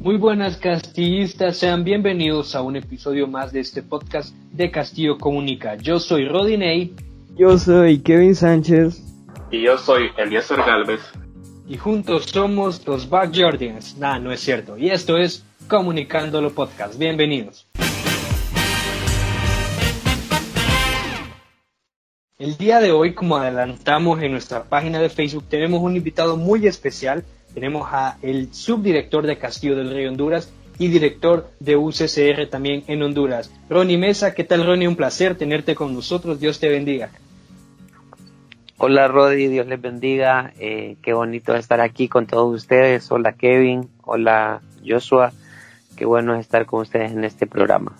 Muy buenas castillistas, sean bienvenidos a un episodio más de este podcast de Castillo Comunica. Yo soy Rodinei. Yo soy Kevin Sánchez. Y yo soy Eliezer Galvez. Y juntos somos los Backyardians. Nah, no es cierto. Y esto es Comunicándolo Podcast. Bienvenidos. El día de hoy, como adelantamos en nuestra página de Facebook, tenemos un invitado muy especial tenemos a el subdirector de Castillo del Rey Honduras y director de UCCR también en Honduras. Ronnie Mesa, ¿qué tal Ronnie? Un placer tenerte con nosotros. Dios te bendiga. Hola Rodi, Dios les bendiga. Eh, qué bonito estar aquí con todos ustedes. Hola Kevin, hola Joshua. Qué bueno estar con ustedes en este programa.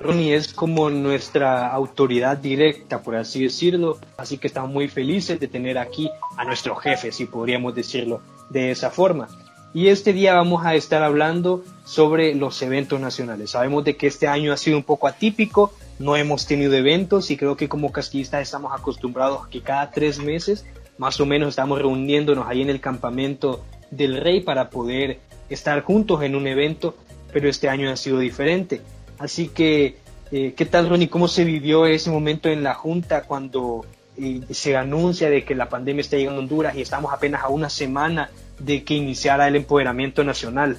Ronnie es como nuestra autoridad directa, por así decirlo, así que estamos muy felices de tener aquí a nuestro jefe, si podríamos decirlo de esa forma. Y este día vamos a estar hablando sobre los eventos nacionales. Sabemos de que este año ha sido un poco atípico, no hemos tenido eventos y creo que como casquillistas estamos acostumbrados a que cada tres meses más o menos estamos reuniéndonos ahí en el campamento del rey para poder estar juntos en un evento, pero este año ha sido diferente. Así que, eh, ¿qué tal, Ronnie? ¿Cómo se vivió ese momento en la Junta cuando eh, se anuncia de que la pandemia está llegando a Honduras y estamos apenas a una semana de que iniciara el empoderamiento nacional?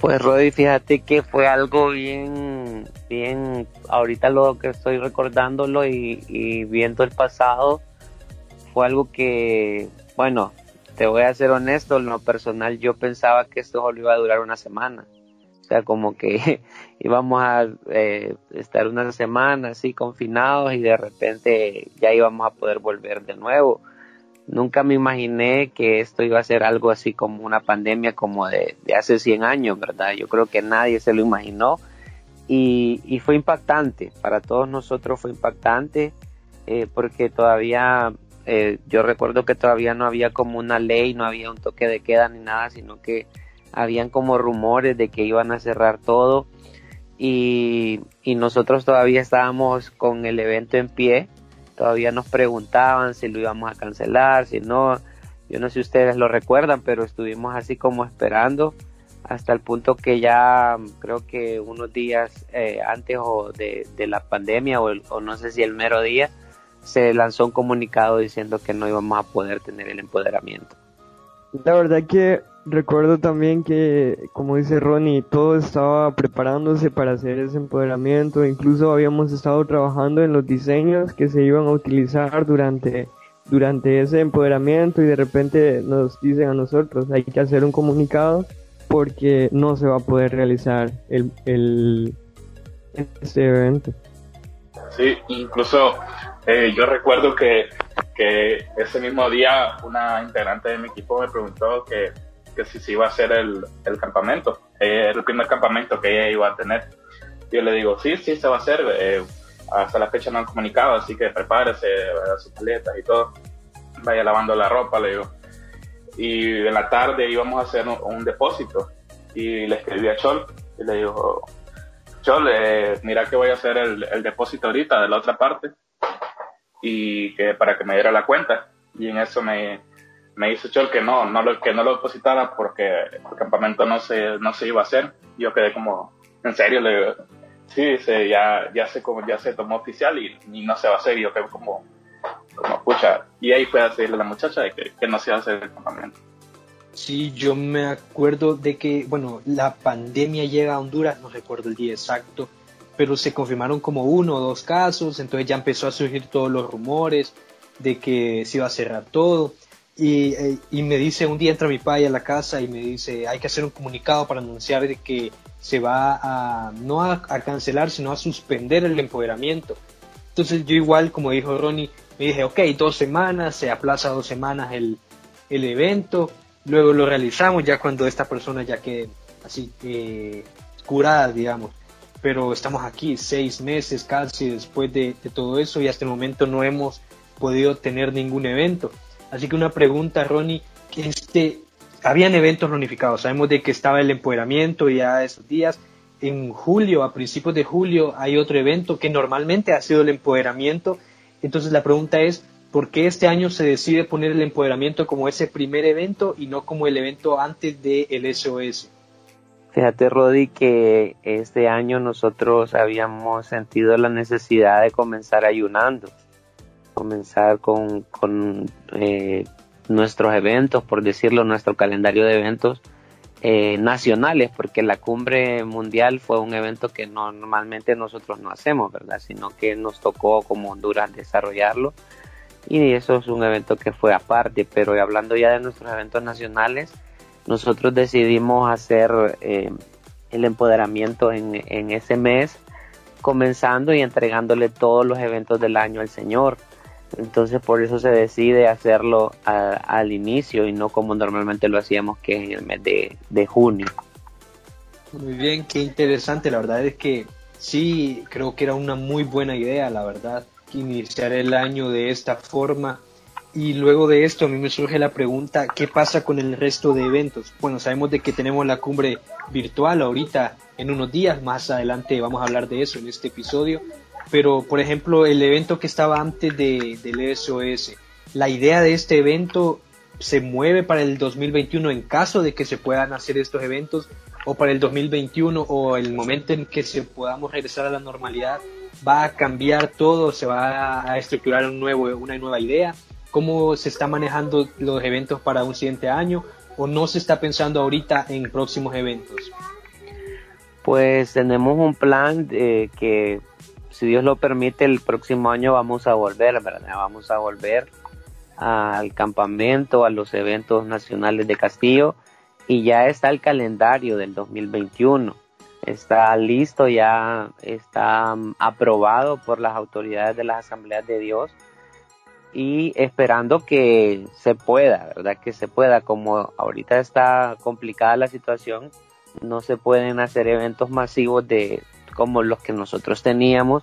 Pues Rodi, fíjate que fue algo bien, bien, ahorita lo que estoy recordándolo y viendo el pasado, fue algo que, bueno, te voy a ser honesto, en lo personal yo pensaba que esto solo iba a durar una semana. O sea, como que íbamos a eh, estar una semana así confinados y de repente ya íbamos a poder volver de nuevo. Nunca me imaginé que esto iba a ser algo así como una pandemia como de, hace 100 años, ¿verdad? Yo creo que nadie se lo imaginó y, fue impactante, para todos nosotros fue impactante eh, porque todavía, eh, yo recuerdo que todavía no había como una ley, no había un toque de queda ni nada, sino que habían como rumores de que iban a cerrar todo y, nosotros todavía estábamos con el evento en pie, todavía nos preguntaban si lo íbamos a cancelar, si no, yo no sé si ustedes lo recuerdan, pero estuvimos así como esperando hasta el punto que ya creo que unos días eh, antes o de, la pandemia o, o no sé si el mero día se lanzó un comunicado diciendo que no íbamos a poder tener el empoderamiento. La verdad que recuerdo también que, como dice Ronnie, todo estaba preparándose para hacer ese empoderamiento. Incluso habíamos estado trabajando en los diseños que se iban a utilizar durante, durante ese empoderamiento y de repente nos dicen a nosotros hay que hacer un comunicado porque no se va a poder realizar el, el este evento. Sí, incluso eh, yo recuerdo que, que ese mismo día una integrante de mi equipo me preguntó que que si se iba a hacer el, el campamento, eh, el primer campamento que ella iba a tener. Yo le digo, sí, sí, se va a hacer, eh, hasta la fecha no han comunicado, así que prepárese, a sus paletas y todo, vaya lavando la ropa, le digo. Y en la tarde íbamos a hacer un, depósito y le escribí a Chol y le digo, Chol, eh, mira que voy a hacer el, el depósito ahorita de la otra parte y que para que me diera la cuenta. Y en eso me, me hizo Chol que no, no lo, que no lo depositara porque el campamento no se, no se iba a hacer. Yo quedé como, en serio, le digo, sí, se, ya, ya, se, como, ya se tomó oficial y, no se va a hacer. Y yo quedé como, como, pucha. Y ahí fue a decirle a la muchacha de que, que no se iba a hacer el campamento. Sí, yo me acuerdo de que, bueno, la pandemia llega a Honduras, no recuerdo el día exacto, pero se confirmaron como uno o dos casos, entonces ya empezó a surgir todos los rumores de que se iba a cerrar todo. Y, eh, y, me dice, un día entra mi padre a la casa y me dice, hay que hacer un comunicado para anunciar de que se va a, no a, cancelar, sino a suspender el empoderamiento. Entonces yo igual, como dijo Ronnie, me dije, ok, dos semanas, se aplaza dos semanas el, el evento, luego lo realizamos ya cuando esta persona ya quede así eh, curada, digamos. Pero estamos aquí seis meses casi después de, de todo eso y hasta el momento no hemos podido tener ningún evento. Así que una pregunta, Ronnie, este, habían eventos ronificados, sabemos de que estaba el empoderamiento ya esos días, en julio, a principios de julio, hay otro evento que normalmente ha sido el empoderamiento, entonces la pregunta es, ¿por qué este año se decide poner el empoderamiento como ese primer evento y no como el evento antes del SOS? Fíjate, Rodi, que este año nosotros habíamos sentido la necesidad de comenzar ayunando, comenzar con, eh, nuestros eventos, por decirlo, nuestro calendario de eventos eh, nacionales, porque la cumbre mundial fue un evento que normalmente nosotros no hacemos, ¿verdad? Sino que nos tocó como Honduras desarrollarlo y eso es un evento que fue aparte, pero hablando ya de nuestros eventos nacionales, nosotros decidimos hacer eh, el empoderamiento en, ese mes, comenzando y entregándole todos los eventos del año al Señor. Entonces por eso se decide hacerlo al inicio y no como normalmente lo hacíamos que es en el mes de, de junio. Muy bien, qué interesante. La verdad es que sí, creo que era una muy buena idea, la verdad, iniciar el año de esta forma y luego de esto a mí me surge la pregunta, ¿qué pasa con el resto de eventos? Bueno, sabemos de que tenemos la cumbre virtual ahorita en unos días, más adelante vamos a hablar de eso en este episodio, pero por ejemplo el evento que estaba antes de, del SOS, la idea de este evento se mueve para el 2021 en caso de que se puedan hacer estos eventos o para el 2021 o el momento en que se podamos regresar a la normalidad va a cambiar todo, se va a estructurar un nuevo, una nueva idea cómo se está manejando los eventos para un siguiente año o no se está pensando ahorita en próximos eventos? Pues tenemos un plan de que si Dios lo permite el próximo año vamos a volver, ¿verdad? Vamos a volver al campamento, a los eventos nacionales de Castillo y ya está el calendario del 2021. Está listo, ya está mm, aprobado por las autoridades de las asambleas de Dios y esperando que se pueda, ¿verdad? Que se pueda, como ahorita está complicada la situación, no se pueden hacer eventos masivos de como los que nosotros teníamos.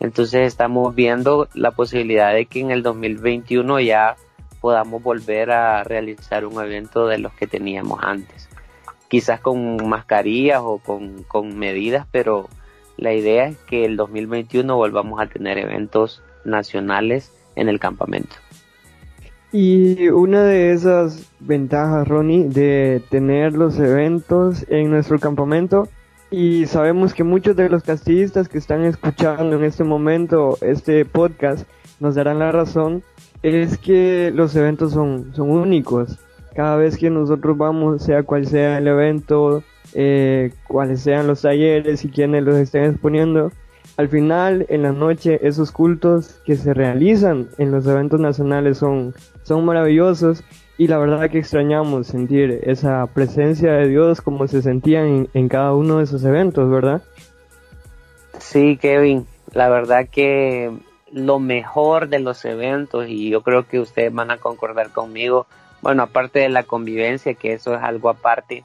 Entonces estamos viendo la posibilidad de que en el 2021 ya podamos volver a realizar un evento de los que teníamos antes. Quizás con mascarillas o con, con medidas, pero la idea es que el 2021 volvamos a tener eventos nacionales en el campamento. Y una de esas ventajas, Ronnie, de tener los eventos en nuestro campamento, y sabemos que muchos de los castillistas que están escuchando en este momento este podcast nos darán la razón, es que los eventos son, son únicos. Cada vez que nosotros vamos, sea cual sea el evento, eh, cuáles sean los talleres y quienes los estén exponiendo, al final, en la noche, esos cultos que se realizan en los eventos nacionales son, son maravillosos y la verdad que extrañamos sentir esa presencia de Dios como se sentía en, en cada uno de esos eventos, ¿verdad? Sí, Kevin, la verdad que lo mejor de los eventos, y yo creo que ustedes van a concordar conmigo, bueno, aparte de la convivencia, que eso es algo aparte,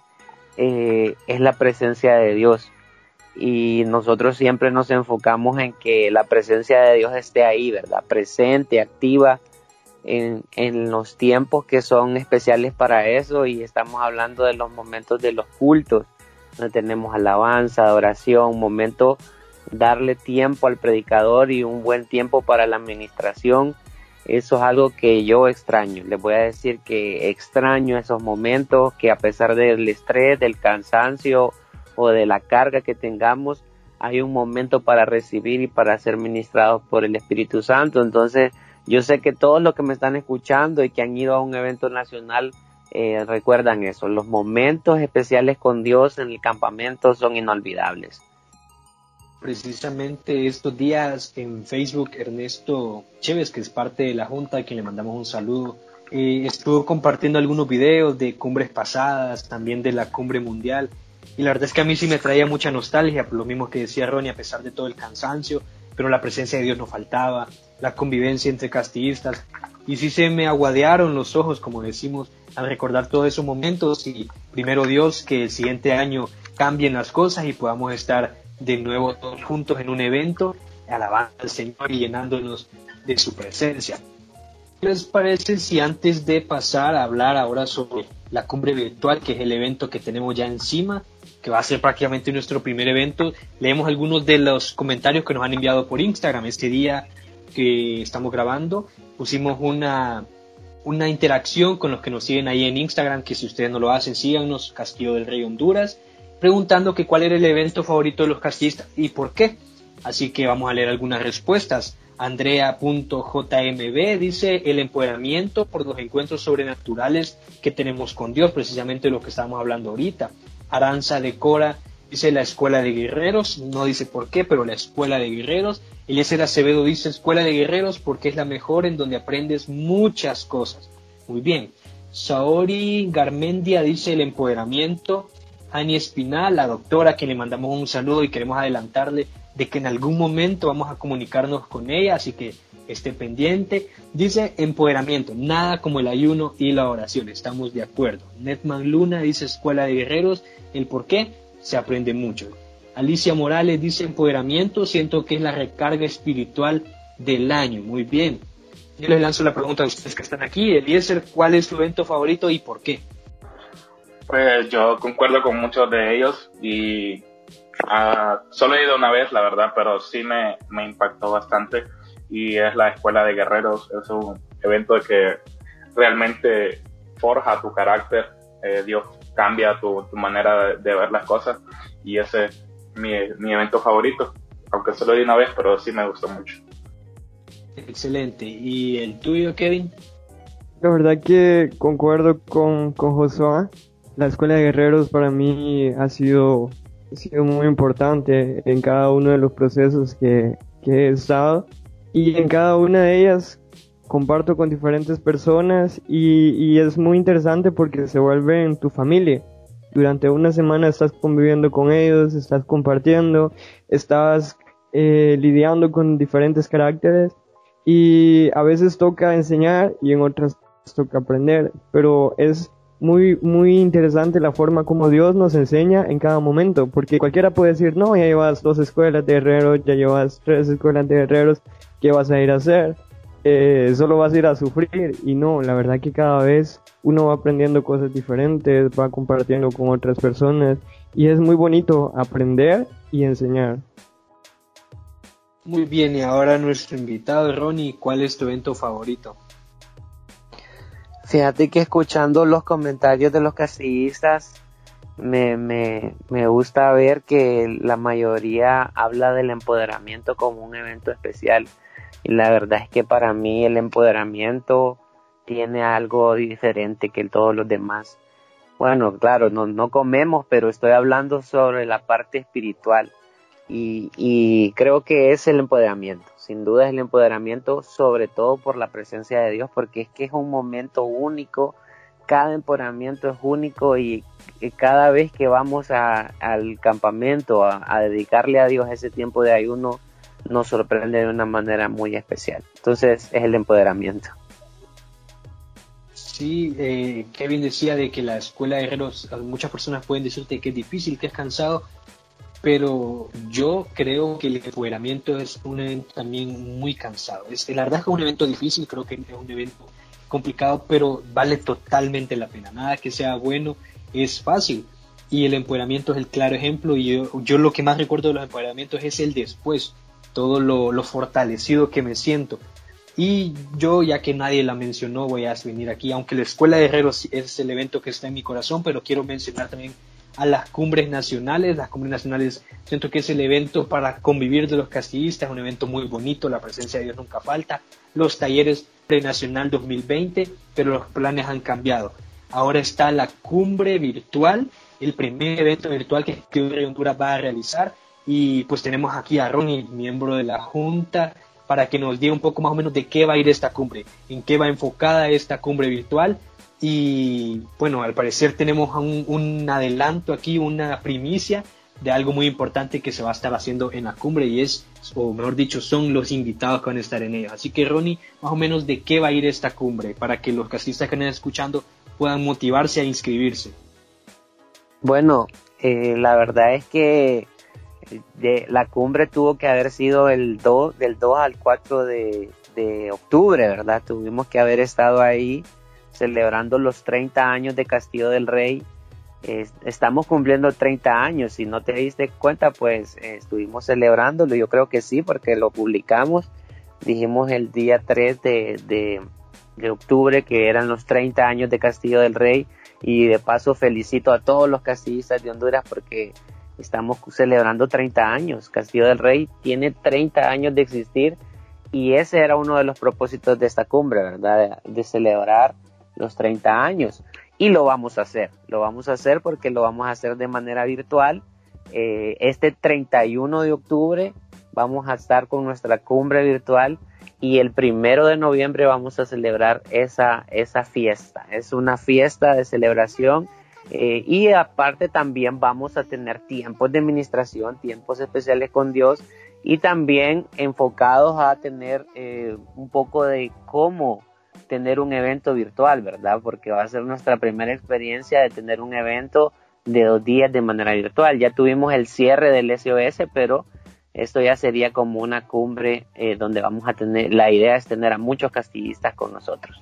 eh, es la presencia de Dios y nosotros siempre nos enfocamos en que la presencia de Dios esté ahí, ¿verdad? Presente, activa en, los tiempos que son especiales para eso y estamos hablando de los momentos de los cultos, donde tenemos alabanza, adoración, momento darle tiempo al predicador y un buen tiempo para la administración. Eso es algo que yo extraño. Les voy a decir que extraño esos momentos que a pesar del estrés, del cansancio, o de la carga que tengamos, hay un momento para recibir y para ser ministrados por el Espíritu Santo. Entonces, yo sé que todos los que me están escuchando y que han ido a un evento nacional eh, recuerdan eso. Los momentos especiales con Dios en el campamento son inolvidables. Precisamente estos días en Facebook, Ernesto Chévez, que es parte de la Junta, a quien le mandamos un saludo, eh, estuvo compartiendo algunos videos de cumbres pasadas, también de la cumbre mundial, y la verdad es que a mí sí me traía mucha nostalgia, por lo mismo que decía Ronnie, a pesar de todo el cansancio, pero la presencia de Dios no faltaba, la convivencia entre castillistas, y sí se me aguadearon los ojos, como decimos, al recordar todos esos momentos y primero Dios que el siguiente año cambien las cosas y podamos estar de nuevo todos juntos en un evento, alabando al Señor y llenándonos de su presencia. ¿Qué les parece si antes de pasar a hablar ahora sobre la cumbre virtual, que es el evento que tenemos ya encima, que va a ser prácticamente nuestro primer evento. Leemos algunos de los comentarios que nos han enviado por Instagram. Este día que estamos grabando pusimos una, una interacción con los que nos siguen ahí en Instagram, que si ustedes no lo hacen, síganos, Castillo del Rey Honduras. preguntando que cuál era el evento favorito de los castillistas y por qué. Así que vamos a leer algunas respuestas. Andrea.jmb dice el empoderamiento por los encuentros sobrenaturales que tenemos con Dios, precisamente lo que estábamos hablando ahorita. Aranza de Cora dice la escuela de guerreros, no dice por qué, pero la escuela de guerreros. Eliezer Acevedo dice escuela de guerreros porque es la mejor en donde aprendes muchas cosas. Muy bien. Saori Garmendia dice el empoderamiento. Ani Espinal, la doctora, a quien le mandamos un saludo y queremos adelantarle de que en algún momento vamos a comunicarnos con ella, así que esté pendiente. Dice empoderamiento, nada como el ayuno y la oración, estamos de acuerdo. Netman Luna dice escuela de guerreros, el por qué se aprende mucho. Alicia Morales dice empoderamiento, siento que es la recarga espiritual del año, muy bien. Yo les lanzo la pregunta a ustedes que están aquí, Eliezer, ¿cuál es tu evento favorito y por qué? Pues yo concuerdo con muchos de ellos y uh, solo he ido una vez, la verdad, pero sí me, me, impactó bastante y es la Escuela de Guerreros. Es un evento que realmente forja tu carácter. Eh, Dios cambia tu, tu manera de, de, ver las cosas y ese es mi, mi evento favorito. Aunque solo ido una vez, pero sí me gustó mucho. Excelente. ¿Y el tuyo, Kevin? La verdad que concuerdo con, con Josué la escuela de guerreros para mí ha sido, ha sido muy importante en cada uno de los procesos que, que he estado y en cada una de ellas comparto con diferentes personas y, es muy interesante porque se vuelven tu familia. Durante una semana estás conviviendo con ellos, estás compartiendo, estás eh, lidiando con diferentes caracteres y a veces toca enseñar y en otras toca aprender, pero es muy, muy interesante la forma como Dios nos enseña en cada momento, porque cualquiera puede decir, no, ya llevas dos escuelas de herreros, ya llevas tres escuelas de herreros, ¿qué vas a ir a hacer? Eh, solo vas a ir a sufrir y no, la verdad que cada vez uno va aprendiendo cosas diferentes, va compartiendo con otras personas y es muy bonito aprender y enseñar. Muy bien, y ahora nuestro invitado, Ronnie, ¿cuál es tu evento favorito? Fíjate que escuchando los comentarios de los casillistas, me, me, me, gusta ver que la mayoría habla del empoderamiento como un evento especial. Y la verdad es que para mí el empoderamiento tiene algo diferente que todos los demás. Bueno, claro, no, no comemos, pero estoy hablando sobre la parte espiritual. Y, y creo que es el empoderamiento sin duda es el empoderamiento, sobre todo por la presencia de Dios, porque es que es un momento único, cada empoderamiento es único y, cada vez que vamos al campamento a, dedicarle a Dios ese tiempo de ayuno, nos sorprende de una manera muy especial. Entonces es el empoderamiento. Sí, eh, Kevin decía de que la escuela de guerreros, muchas personas pueden decirte que es difícil, que es cansado, pero yo creo que el empoderamiento es un evento también muy cansado. Es, la verdad es que es un evento difícil, creo que es un evento complicado, pero vale totalmente la pena. Nada que sea bueno es fácil. Y el empoderamiento es el claro ejemplo. Y yo, yo lo que más recuerdo de los empoderamientos es el después, todo lo, fortalecido que me siento. Y yo, ya que nadie la mencionó, voy a venir aquí, aunque la Escuela de Herreros es el evento que está en mi corazón, pero quiero mencionar también a las cumbres nacionales. Las cumbres nacionales siento que es el evento para convivir de los castillistas, un evento muy bonito, la presencia de Dios nunca falta. Los talleres prenacional 2020, pero los planes han cambiado. Ahora está la cumbre virtual, el primer evento virtual que Honduras va a realizar. Y pues tenemos aquí a Ronnie, miembro de la Junta, para que nos diga un poco más o menos de qué va a ir esta cumbre, en qué va enfocada esta cumbre virtual y bueno, al parecer tenemos un, adelanto aquí, una primicia de algo muy importante que se va a estar haciendo en la cumbre y es, o mejor dicho, son los invitados que van a estar en ella. Así que Ronnie, más o menos de qué va a ir esta cumbre para que los casistas que están escuchando puedan motivarse a inscribirse. Bueno, eh, la verdad es que de, la cumbre tuvo que haber sido el 2, del 2 al 4 de, de octubre, ¿verdad? Tuvimos que haber estado ahí celebrando los 30 años de Castillo del Rey. estamos cumpliendo 30 años, si no te diste cuenta, pues eh, estuvimos celebrándolo, yo creo que sí, porque lo publicamos, dijimos el día 3 de, de, octubre que eran los 30 años de Castillo del Rey y de paso felicito a todos los castillistas de Honduras porque estamos celebrando 30 años. Castillo del Rey tiene 30 años de existir y ese era uno de los propósitos de esta cumbre, ¿verdad? De, celebrar los 30 años. Y lo vamos a hacer, lo vamos a hacer porque lo vamos a hacer de manera virtual. Eh, este 31 de octubre vamos a estar con nuestra cumbre virtual y el primero de noviembre vamos a celebrar esa, esa fiesta. Es una fiesta de celebración eh, y aparte también vamos a tener tiempos de administración, tiempos especiales con Dios y también enfocados a tener eh, un poco de cómo tener un evento virtual, ¿verdad? Porque va a ser nuestra primera experiencia de tener un evento de dos días de manera virtual. Ya tuvimos el cierre del SOS, pero esto ya sería como una cumbre eh, donde vamos a tener, la idea es tener a muchos castillistas con nosotros.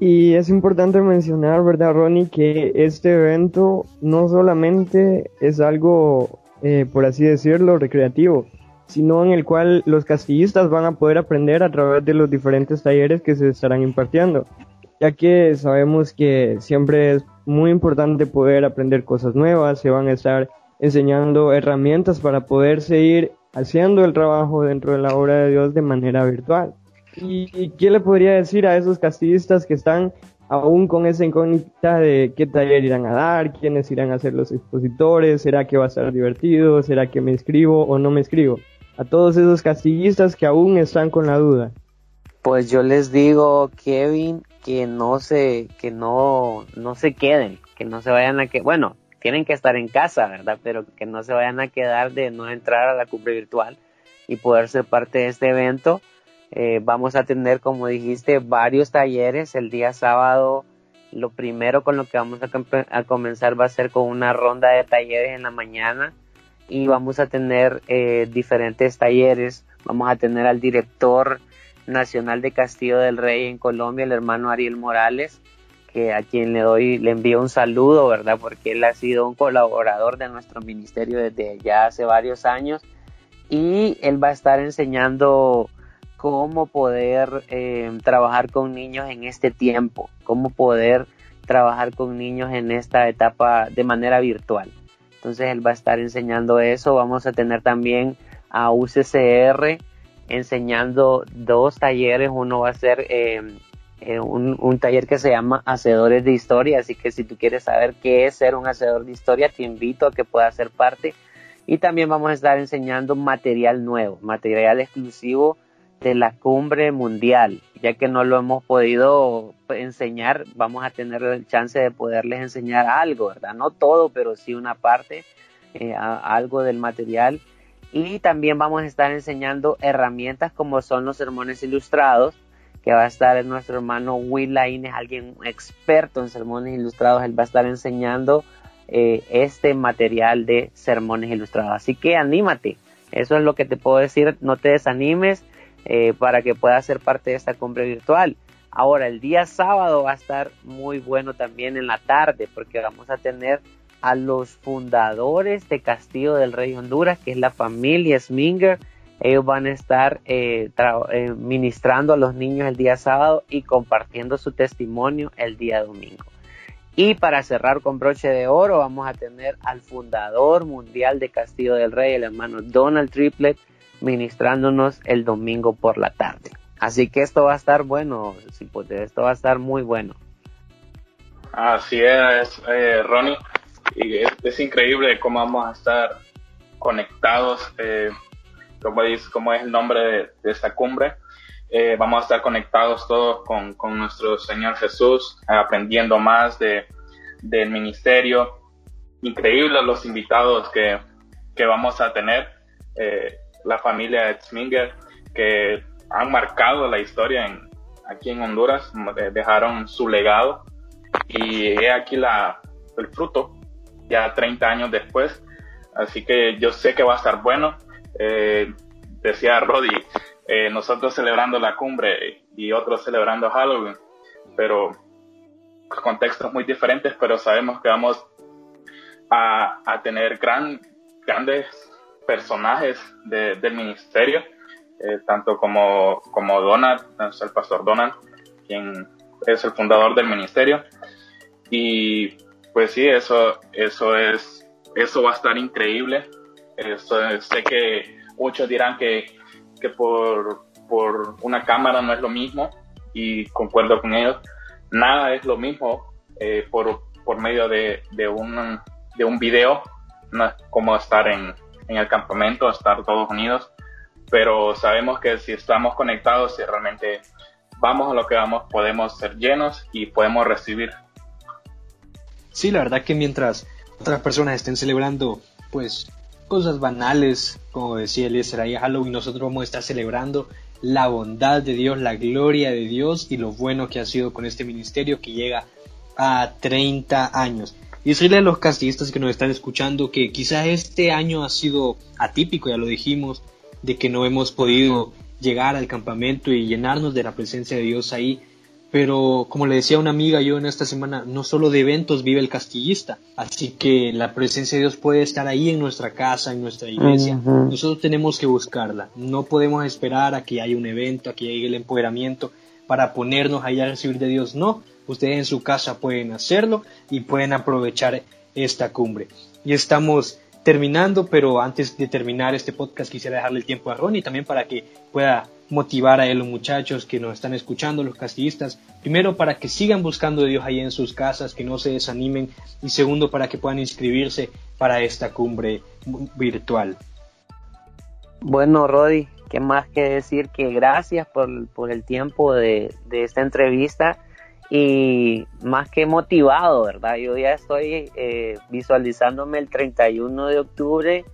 Y es importante mencionar, ¿verdad, Ronnie, que este evento no solamente es algo, eh, por así decirlo, recreativo, sino en el cual los castillistas van a poder aprender a través de los diferentes talleres que se estarán impartiendo, ya que sabemos que siempre es muy importante poder aprender cosas nuevas, se van a estar enseñando herramientas para poder seguir haciendo el trabajo dentro de la obra de Dios de manera virtual. ¿Y qué le podría decir a esos castillistas que están aún con esa incógnita de qué taller irán a dar, quiénes irán a ser los expositores, será que va a estar divertido, será que me escribo o no me escribo? A todos esos castillistas que aún están con la duda. Pues yo les digo, Kevin, que no se, que no, no se queden, que no se vayan a que, bueno, tienen que estar en casa, ¿verdad? Pero que no se vayan a quedar de no entrar a la cumbre virtual y poder ser parte de este evento. Eh, vamos a tener, como dijiste, varios talleres. El día sábado, lo primero con lo que vamos a, comenzar va a ser con una ronda de talleres en la mañana y vamos a tener eh, diferentes talleres. Vamos a tener al director nacional de Castillo del Rey en Colombia, el hermano Ariel Morales, que a quien le doy, le envío un saludo, ¿verdad? Porque él ha sido un colaborador de nuestro ministerio desde ya hace varios años y él va a estar enseñando cómo poder eh, trabajar con niños en este tiempo, cómo poder trabajar con niños en esta etapa de manera virtual. Entonces él va a estar enseñando eso. Vamos a tener también a UCCR enseñando dos talleres. Uno va a ser eh, eh, un, taller que se llama Hacedores de Historia, así que si tú quieres saber qué es ser un hacedor de historia, te invito a que puedas ser parte. Y también vamos a estar enseñando material nuevo, material exclusivo de la cumbre mundial, ya que no lo hemos podido enseñar, vamos a tener el chance de poderles enseñar algo, ¿verdad? No todo, pero sí una parte, eh, algo del material. Y también vamos a estar enseñando herramientas como son los sermones ilustrados, que va a estar nuestro hermano Will Laine, alguien experto en sermones ilustrados, él va a estar enseñando eh, este material de sermones ilustrados. Así que anímate, eso es lo que te puedo decir, no te desanimes eh, para que puedas ser parte de esta cumbre virtual. Ahora, el día sábado va a estar muy bueno también en la tarde, porque vamos a tener a los fundadores de Castillo del Rey Honduras, que es la familia Sminger, ellos van a estar eh, eh, ministrando a los niños el día sábado y compartiendo su testimonio el día domingo. Y para cerrar con broche de oro, vamos a tener al fundador mundial de Castillo del Rey, el hermano Donald Triplet, ministrándonos el domingo por la tarde. Así que esto va a estar bueno, esto va a estar muy bueno. Así es, eh, Ronnie. Es, increíble cómo vamos a estar conectados eh, como, es, es el nombre de, esta cumbre. Eh, vamos a estar conectados todos con, con, nuestro Señor Jesús, aprendiendo más de, del ministerio. Increíbles los invitados que, que vamos a tener. La familia Etzminger, que han marcado la historia en, aquí en Honduras, dejaron su legado. Y he aquí la, el fruto, ya 30 años después. Así que yo sé que va a estar bueno. Eh, decía Roddy, eh, nosotros celebrando la cumbre y otros celebrando Halloween, pero contextos muy diferentes, pero sabemos que vamos a, a tener gran, grandes personajes del ministerio, eh, tanto como, como Donald, el pastor Donald, quien es el fundador del ministerio, Y pues sí, eso, eso es, eso va a estar increíble. sé que muchos dirán que, que por, por una cámara no es lo mismo y concuerdo con ellos. Nada es lo mismo eh, por, por medio de, de, un, de un video, como estar en, en el campamento, estar todos unidos, pero sabemos que si estamos conectados, si realmente vamos a lo que vamos, podemos ser llenos y podemos recibir. Sí, la verdad que mientras otras personas estén celebrando, pues, cosas banales, como decía Eliezer ahí a Halloween, nosotros vamos a estar celebrando la bondad de Dios, la gloria de Dios y lo bueno que ha sido con este ministerio que llega a 30 años. Y decirle a los castillistas que nos están escuchando que quizás este año ha sido atípico, ya lo dijimos, de que no hemos podido llegar al campamento y llenarnos de la presencia de Dios ahí. Pero como le decía una amiga yo en esta semana, no solo de eventos vive el castillista, así que la presencia de Dios puede estar ahí en nuestra casa, en nuestra iglesia. Nosotros tenemos que buscarla. No podemos esperar a que haya un evento, a que llegue el empoderamiento para ponernos ahí a recibir de Dios. No, ustedes en su casa pueden hacerlo y pueden aprovechar esta cumbre. Y estamos terminando, pero antes de terminar este podcast quisiera dejarle el tiempo a Ronnie también para que pueda motivar a los muchachos que nos están escuchando, los castillistas, primero para que sigan buscando a Dios ahí en sus casas, que no se desanimen, y segundo para que puedan inscribirse para esta cumbre virtual. Bueno, Rodi, ¿qué más que decir? Que gracias por, por el tiempo de, de esta entrevista y más que motivado, ¿verdad? Yo ya estoy eh, visualizándome el 31 de octubre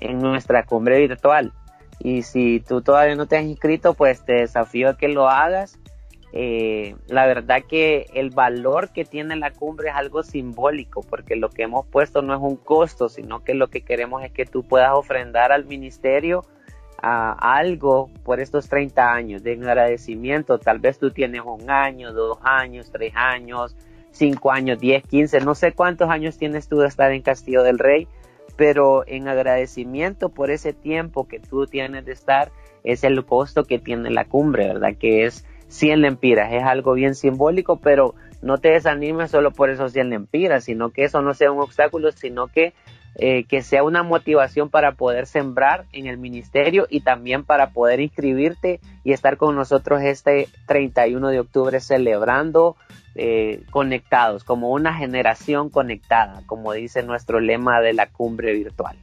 en nuestra cumbre virtual. Y si tú todavía no te has inscrito, pues te desafío a que lo hagas. Eh, la verdad que el valor que tiene la cumbre es algo simbólico, porque lo que hemos puesto no es un costo, sino que lo que queremos es que tú puedas ofrendar al ministerio a algo por estos 30 años de agradecimiento. Tal vez tú tienes un año, dos años, tres años, cinco años, diez, quince, no sé cuántos años tienes tú de estar en Castillo del Rey, pero en agradecimiento por ese tiempo que tú tienes de estar, es el costo que tiene la cumbre, ¿verdad? Que es 100 lempiras, es algo bien simbólico, pero no te desanimes solo por esos 100 lempiras, sino que eso no sea un obstáculo, sino que eh, que sea una motivación para poder sembrar en el ministerio y también para poder inscribirte y estar con nosotros este 31 de octubre celebrando eh, conectados, como una generación conectada, como dice nuestro lema de la cumbre virtual.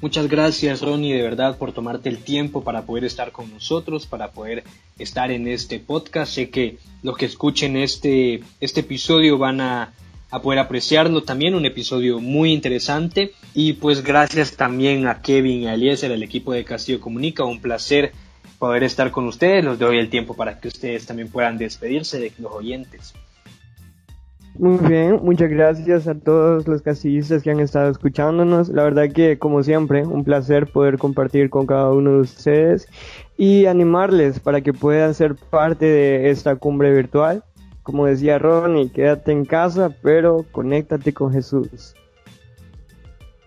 Muchas gracias Ronnie de verdad por tomarte el tiempo para poder estar con nosotros, para poder estar en este podcast. Sé que los que escuchen este, este episodio van a a poder apreciarlo también, un episodio muy interesante y pues gracias también a Kevin y a Eliezer, el equipo de Castillo Comunica, un placer poder estar con ustedes, les doy el tiempo para que ustedes también puedan despedirse de los oyentes. Muy bien, muchas gracias a todos los castillistas que han estado escuchándonos. La verdad que, como siempre, un placer poder compartir con cada uno de ustedes y animarles para que puedan ser parte de esta cumbre virtual como decía Ronnie, quédate en casa, pero conéctate con Jesús.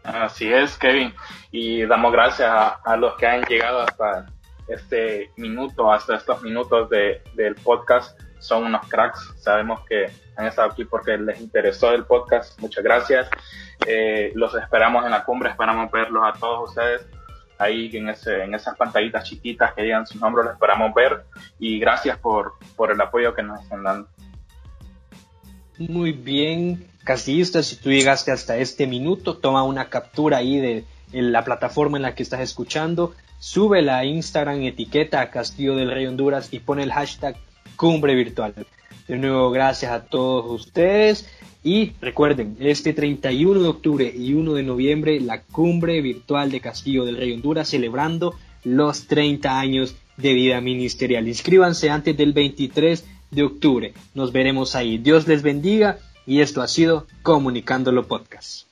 Así es, Kevin. Y damos gracias a, los que han llegado hasta este minuto, hasta estos minutos de, del podcast. Son unos cracks. Sabemos que han estado aquí porque les interesó el podcast. Muchas gracias. Eh, los esperamos en la cumbre. Esperamos verlos a todos ustedes ahí en, ese, en esas pantallitas chiquitas que digan sus nombres. Los esperamos ver. Y gracias por, por el apoyo que nos están dando. Muy bien, Castillista, si tú llegaste hasta este minuto, toma una captura ahí de la plataforma en la que estás escuchando, súbela a Instagram, etiqueta Castillo del Rey Honduras y pone el hashtag cumbre virtual. De nuevo, gracias a todos ustedes y recuerden, este 31 de octubre y 1 de noviembre, la cumbre virtual de Castillo del Rey Honduras celebrando los 30 años de vida ministerial. Inscríbanse antes del 23 de octubre. Nos veremos ahí. Dios les bendiga y esto ha sido Comunicándolo Podcast.